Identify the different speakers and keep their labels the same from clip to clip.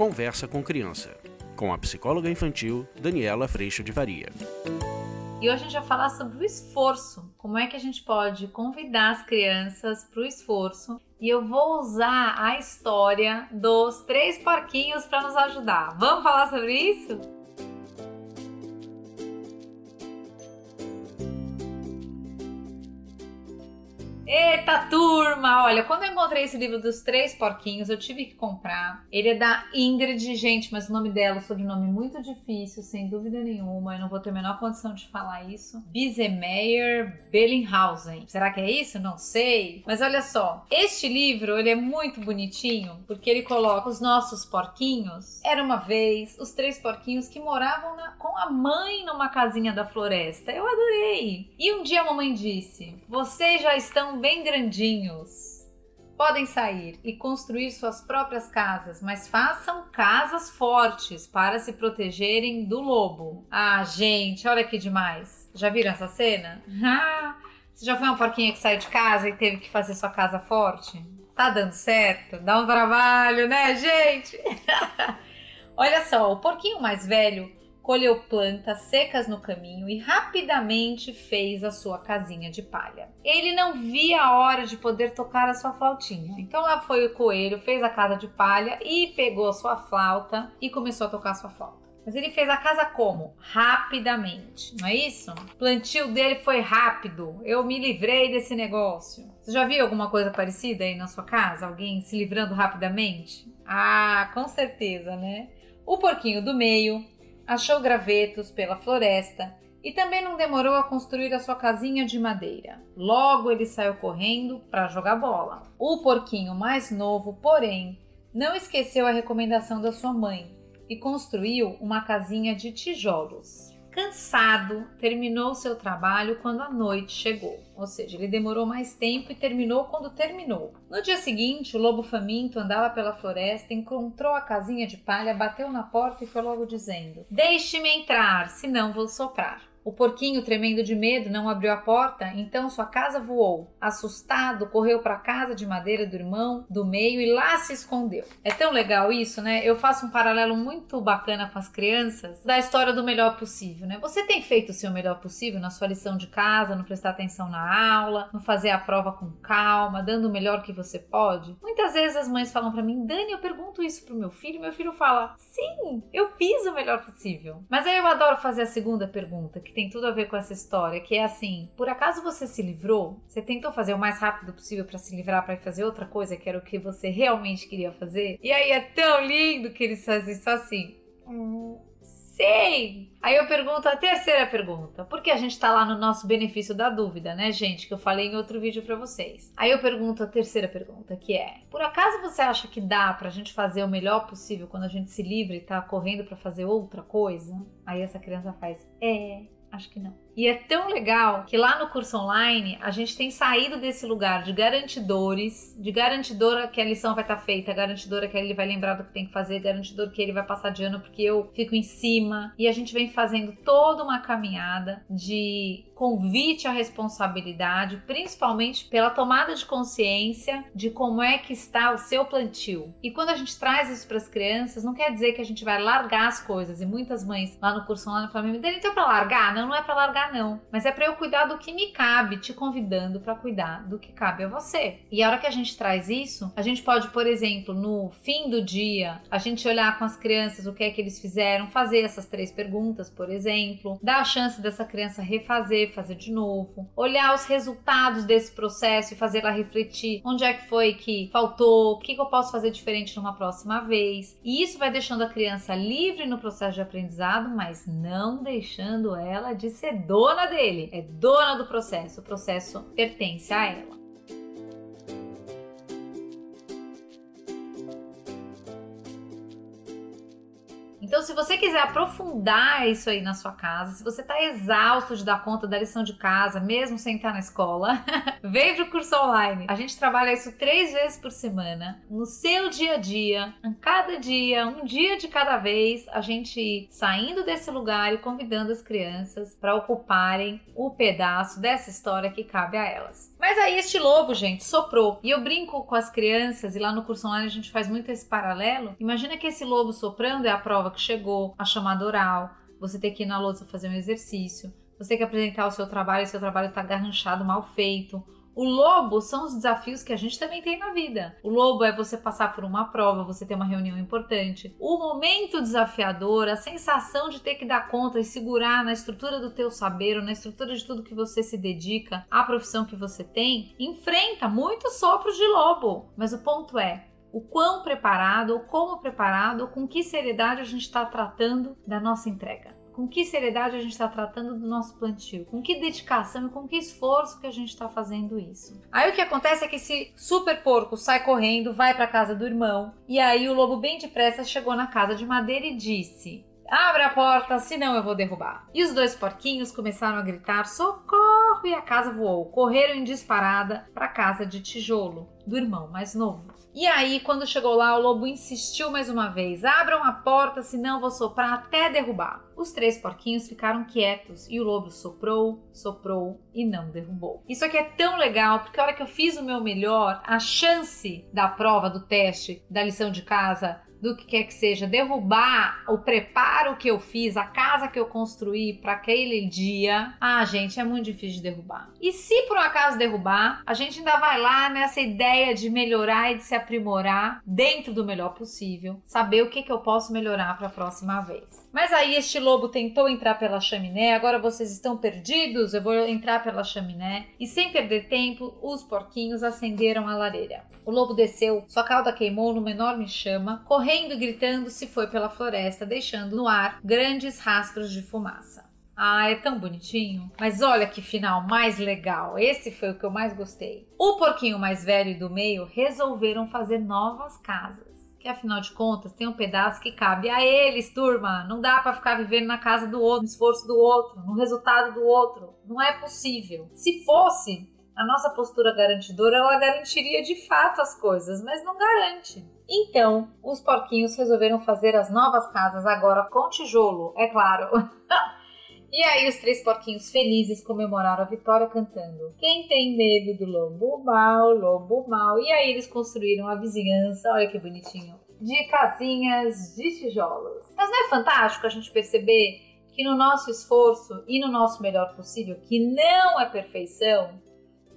Speaker 1: Conversa com Criança, com a psicóloga infantil Daniela Freixo de Varia.
Speaker 2: E hoje a gente vai falar sobre o esforço. Como é que a gente pode convidar as crianças para o esforço. E eu vou usar a história dos três porquinhos para nos ajudar. Vamos falar sobre isso? Eita turma! Olha, quando eu encontrei esse livro dos três porquinhos, eu tive que comprar. Ele é da Ingrid, gente, mas o nome dela, o sobrenome muito difícil, sem dúvida nenhuma. Eu não vou ter a menor condição de falar isso. Bisemeyer Bellinghausen. Será que é isso? Não sei. Mas olha só, este livro ele é muito bonitinho porque ele coloca os nossos porquinhos. Era uma vez os três porquinhos que moravam na, com a mãe numa casinha da floresta. Eu adorei. E um dia a mamãe disse: Vocês já estão bem grandinhos. Podem sair e construir suas próprias casas, mas façam casas fortes para se protegerem do lobo. Ah, gente, olha que demais. Já viram essa cena? Ah, você já foi uma porquinha que saiu de casa e teve que fazer sua casa forte? Tá dando certo? Dá um trabalho, né, gente? olha só, o porquinho mais velho colheu plantas secas no caminho e rapidamente fez a sua casinha de palha. Ele não via a hora de poder tocar a sua flautinha. Então lá foi o coelho, fez a casa de palha e pegou a sua flauta e começou a tocar a sua flauta. Mas ele fez a casa como? Rapidamente, não é isso? O plantio dele foi rápido. Eu me livrei desse negócio. Você já viu alguma coisa parecida aí na sua casa? Alguém se livrando rapidamente? Ah, com certeza, né? O porquinho do meio achou gravetos pela floresta e também não demorou a construir a sua casinha de madeira. Logo ele saiu correndo para jogar bola. O porquinho mais novo, porém, não esqueceu a recomendação da sua mãe e construiu uma casinha de tijolos. Cansado, terminou seu trabalho quando a noite chegou. Ou seja, ele demorou mais tempo e terminou quando terminou. No dia seguinte, o lobo faminto andava pela floresta, encontrou a casinha de palha, bateu na porta e foi logo dizendo: Deixe-me entrar, senão vou soprar. O porquinho, tremendo de medo, não abriu a porta, então sua casa voou. Assustado, correu para a casa de madeira do irmão do meio e lá se escondeu. É tão legal isso, né? Eu faço um paralelo muito bacana com as crianças da história do melhor possível, né? Você tem feito o seu melhor possível na sua lição de casa, no prestar atenção na aula, no fazer a prova com calma, dando o melhor que você pode? Muitas vezes as mães falam para mim, Dani, eu pergunto isso pro meu filho, meu filho fala, sim, eu fiz o melhor possível. Mas aí eu adoro fazer a segunda pergunta, que tem tudo a ver com essa história, que é assim: por acaso você se livrou? Você tentou fazer o mais rápido possível para se livrar para fazer outra coisa que era o que você realmente queria fazer? E aí é tão lindo que eles fazem só assim. Hum, sei! Aí eu pergunto a terceira pergunta, porque a gente tá lá no nosso benefício da dúvida, né, gente? Que eu falei em outro vídeo para vocês. Aí eu pergunto a terceira pergunta, que é: por acaso você acha que dá pra gente fazer o melhor possível quando a gente se livra e tá correndo para fazer outra coisa? Aí essa criança faz: é. Acho que não. E é tão legal que lá no curso online a gente tem saído desse lugar de garantidores, de garantidora que a lição vai estar tá feita, garantidora que ele vai lembrar do que tem que fazer, garantidor que ele vai passar de ano porque eu fico em cima. E a gente vem fazendo toda uma caminhada de convite à responsabilidade, principalmente pela tomada de consciência de como é que está o seu plantio. E quando a gente traz isso para as crianças, não quer dizer que a gente vai largar as coisas. E muitas mães lá no curso online falam: então é para largar? Não, não é para largar não. Mas é para eu cuidar do que me cabe, te convidando para cuidar do que cabe a você. E a hora que a gente traz isso, a gente pode, por exemplo, no fim do dia, a gente olhar com as crianças o que é que eles fizeram, fazer essas três perguntas, por exemplo, dar a chance dessa criança refazer, fazer de novo, olhar os resultados desse processo e fazer ela refletir onde é que foi que faltou, o que, que eu posso fazer diferente numa próxima vez. E isso vai deixando a criança livre no processo de aprendizado, mas não deixando ela de ser dona dele, é dona do processo, o processo pertence a ela. Então, se você quiser aprofundar isso aí na sua casa, se você tá exausto de dar conta da lição de casa, mesmo sem estar na escola, vem pro curso online. A gente trabalha isso três vezes por semana, no seu dia a dia, a cada dia, um dia de cada vez, a gente saindo desse lugar e convidando as crianças para ocuparem o pedaço dessa história que cabe a elas. Mas aí este lobo, gente, soprou. E eu brinco com as crianças, e lá no curso online a gente faz muito esse paralelo. Imagina que esse lobo soprando é a prova que chegou, a chamada oral, você tem que ir na louça fazer um exercício, você tem que apresentar o seu trabalho e seu trabalho está garranchado, mal feito. O lobo são os desafios que a gente também tem na vida. O lobo é você passar por uma prova, você ter uma reunião importante. O momento desafiador, a sensação de ter que dar conta e segurar na estrutura do teu saber ou na estrutura de tudo que você se dedica, à profissão que você tem, enfrenta muitos sopros de lobo. Mas o ponto é, o quão preparado, ou como preparado, ou com que seriedade a gente está tratando da nossa entrega. Com que seriedade a gente está tratando do nosso plantio? Com que dedicação e com que esforço que a gente está fazendo isso? Aí o que acontece é que esse super porco sai correndo, vai para casa do irmão, e aí o lobo bem depressa chegou na casa de madeira e disse: Abre a porta, senão eu vou derrubar. E os dois porquinhos começaram a gritar socorro e a casa voou. Correram em disparada para a casa de tijolo do irmão mais novo. E aí, quando chegou lá, o lobo insistiu mais uma vez: abram a porta, senão vou soprar até derrubar. Os três porquinhos ficaram quietos e o lobo soprou, soprou e não derrubou. Isso aqui é tão legal porque a hora que eu fiz o meu melhor, a chance da prova, do teste, da lição de casa do que quer que seja, derrubar o preparo que eu fiz, a casa que eu construí para aquele dia, ah, gente, é muito difícil de derrubar. E se por um acaso derrubar, a gente ainda vai lá nessa ideia de melhorar e de se aprimorar dentro do melhor possível, saber o que, que eu posso melhorar para a próxima vez. Mas aí este lobo tentou entrar pela chaminé, agora vocês estão perdidos, eu vou entrar pela chaminé. E sem perder tempo, os porquinhos acenderam a lareira. O lobo desceu, sua cauda queimou numa enorme chama, correndo e gritando se foi pela floresta, deixando no ar grandes rastros de fumaça. Ah, é tão bonitinho. Mas olha que final mais legal. Esse foi o que eu mais gostei. O porquinho mais velho e do meio resolveram fazer novas casas que afinal de contas tem um pedaço que cabe a eles, turma. Não dá para ficar vivendo na casa do outro, no esforço do outro, no resultado do outro. Não é possível. Se fosse, a nossa postura garantidora, ela garantiria de fato as coisas, mas não garante. Então, os porquinhos resolveram fazer as novas casas agora com tijolo, é claro. E aí os três porquinhos felizes comemoraram a vitória cantando: Quem tem medo do lobo mal, lobo mal. E aí eles construíram a vizinhança, olha que bonitinho, de casinhas de tijolos. Mas não é fantástico a gente perceber que no nosso esforço e no nosso melhor possível, que não é perfeição,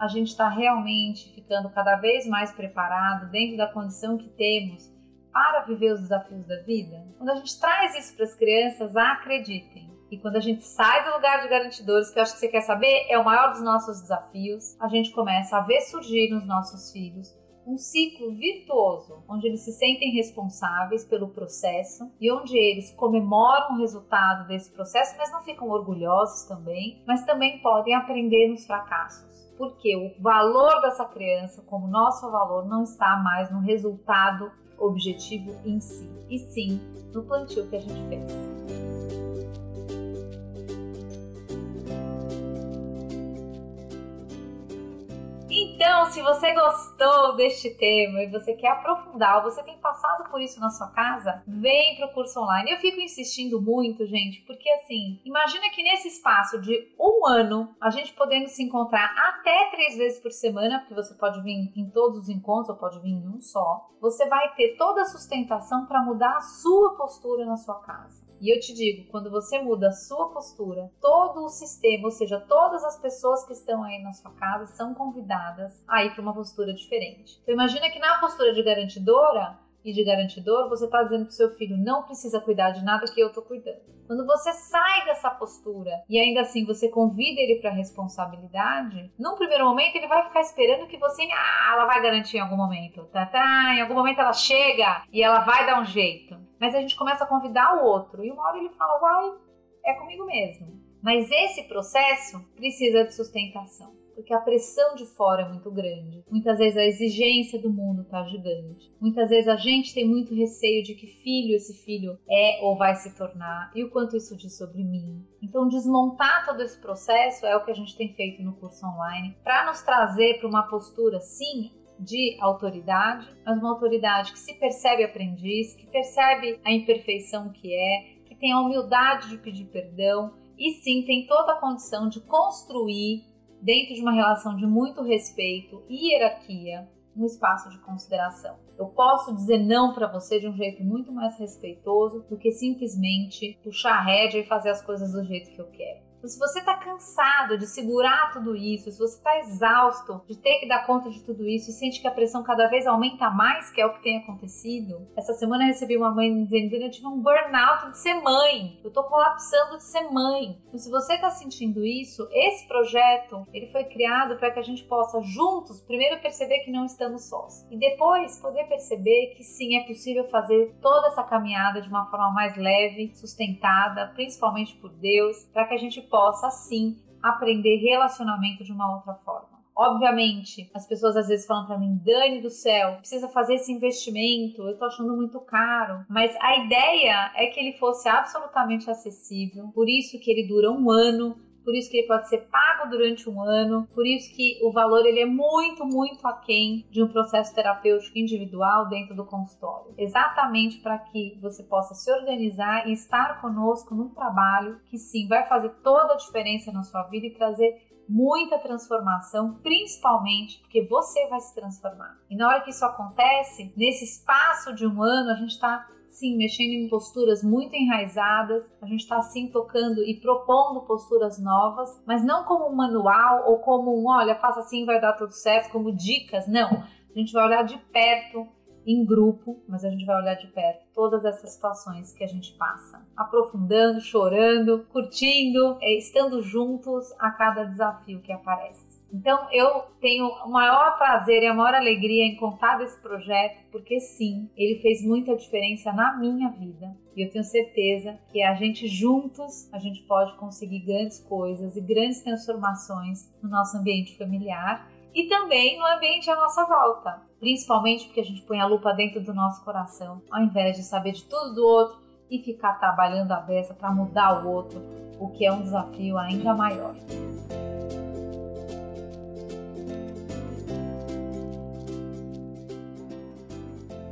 Speaker 2: a gente está realmente ficando cada vez mais preparado dentro da condição que temos para viver os desafios da vida? Quando a gente traz isso para as crianças, acreditem, e quando a gente sai do lugar de garantidores, que eu acho que você quer saber, é o maior dos nossos desafios, a gente começa a ver surgir nos nossos filhos um ciclo virtuoso, onde eles se sentem responsáveis pelo processo e onde eles comemoram o resultado desse processo, mas não ficam orgulhosos também, mas também podem aprender nos fracassos. Porque o valor dessa criança, como nosso valor, não está mais no resultado objetivo em si, e sim no plantio que a gente fez. Se você gostou deste tema e você quer aprofundar, ou você tem passado por isso na sua casa, vem para o curso online. Eu fico insistindo muito, gente, porque assim, imagina que nesse espaço de um ano, a gente podendo se encontrar até três vezes por semana, porque você pode vir em todos os encontros ou pode vir em um só, você vai ter toda a sustentação para mudar a sua postura na sua casa. E eu te digo, quando você muda a sua postura, todo o sistema, ou seja, todas as pessoas que estão aí na sua casa são convidadas a ir para uma postura diferente. Então imagina que na postura de garantidora e de garantidor, você está dizendo para o seu filho não precisa cuidar de nada que eu estou cuidando. Quando você sai dessa postura e ainda assim você convida ele para a responsabilidade, num primeiro momento ele vai ficar esperando que você, ah, ela vai garantir em algum momento, tá, tá, em algum momento ela chega e ela vai dar um jeito. Mas a gente começa a convidar o outro e uma hora ele fala, uai, é comigo mesmo. Mas esse processo precisa de sustentação. porque a pressão de fora é muito grande. Muitas vezes a exigência do mundo tá gigante. Muitas vezes a gente tem muito receio de que filho esse filho é ou vai se tornar e o quanto isso diz sobre mim. Então, desmontar todo esse processo é o que a gente tem feito no curso online para nos trazer para uma postura, sim, de autoridade, mas uma autoridade que se percebe aprendiz, que percebe a imperfeição que é, que tem a humildade de pedir perdão e sim tem toda a condição de construir, dentro de uma relação de muito respeito e hierarquia, um espaço de consideração. Eu posso dizer não para você de um jeito muito mais respeitoso do que simplesmente puxar a rédea e fazer as coisas do jeito que eu quero. Se você está cansado de segurar tudo isso, se você está exausto de ter que dar conta de tudo isso e sente que a pressão cada vez aumenta mais, que é o que tem acontecido. Essa semana eu recebi uma mãe dizendo que eu tive um burnout de ser mãe. Eu estou colapsando de ser mãe. Então, se você está sentindo isso, esse projeto ele foi criado para que a gente possa juntos, primeiro perceber que não estamos sós e depois poder perceber que sim é possível fazer toda essa caminhada de uma forma mais leve, sustentada, principalmente por Deus, para que a gente possa sim aprender relacionamento de uma outra forma. Obviamente, as pessoas às vezes falam para mim, Dani do céu, precisa fazer esse investimento, eu tô achando muito caro. Mas a ideia é que ele fosse absolutamente acessível, por isso que ele dura um ano, por isso que ele pode ser pago durante um ano, por isso que o valor ele é muito, muito aquém de um processo terapêutico individual dentro do consultório. Exatamente para que você possa se organizar e estar conosco num trabalho que sim vai fazer toda a diferença na sua vida e trazer muita transformação, principalmente porque você vai se transformar. E na hora que isso acontece, nesse espaço de um ano, a gente está sim, mexendo em posturas muito enraizadas, a gente está sim tocando e propondo posturas novas, mas não como um manual ou como um, olha, faça assim, vai dar tudo certo, como dicas, não. A gente vai olhar de perto, em grupo, mas a gente vai olhar de perto todas essas situações que a gente passa, aprofundando, chorando, curtindo, é, estando juntos a cada desafio que aparece. Então eu tenho o maior prazer e a maior alegria em contar desse projeto, porque sim, ele fez muita diferença na minha vida. E eu tenho certeza que a gente juntos, a gente pode conseguir grandes coisas e grandes transformações no nosso ambiente familiar e também no ambiente à nossa volta. Principalmente porque a gente põe a lupa dentro do nosso coração, ao invés de saber de tudo do outro e ficar trabalhando a beça para mudar o outro, o que é um desafio ainda maior.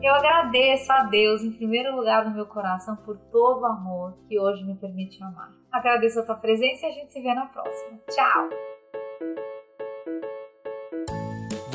Speaker 2: Eu agradeço a Deus, em primeiro lugar no meu coração, por todo o amor que hoje me permite amar. Agradeço a tua presença e a gente se vê na próxima. Tchau!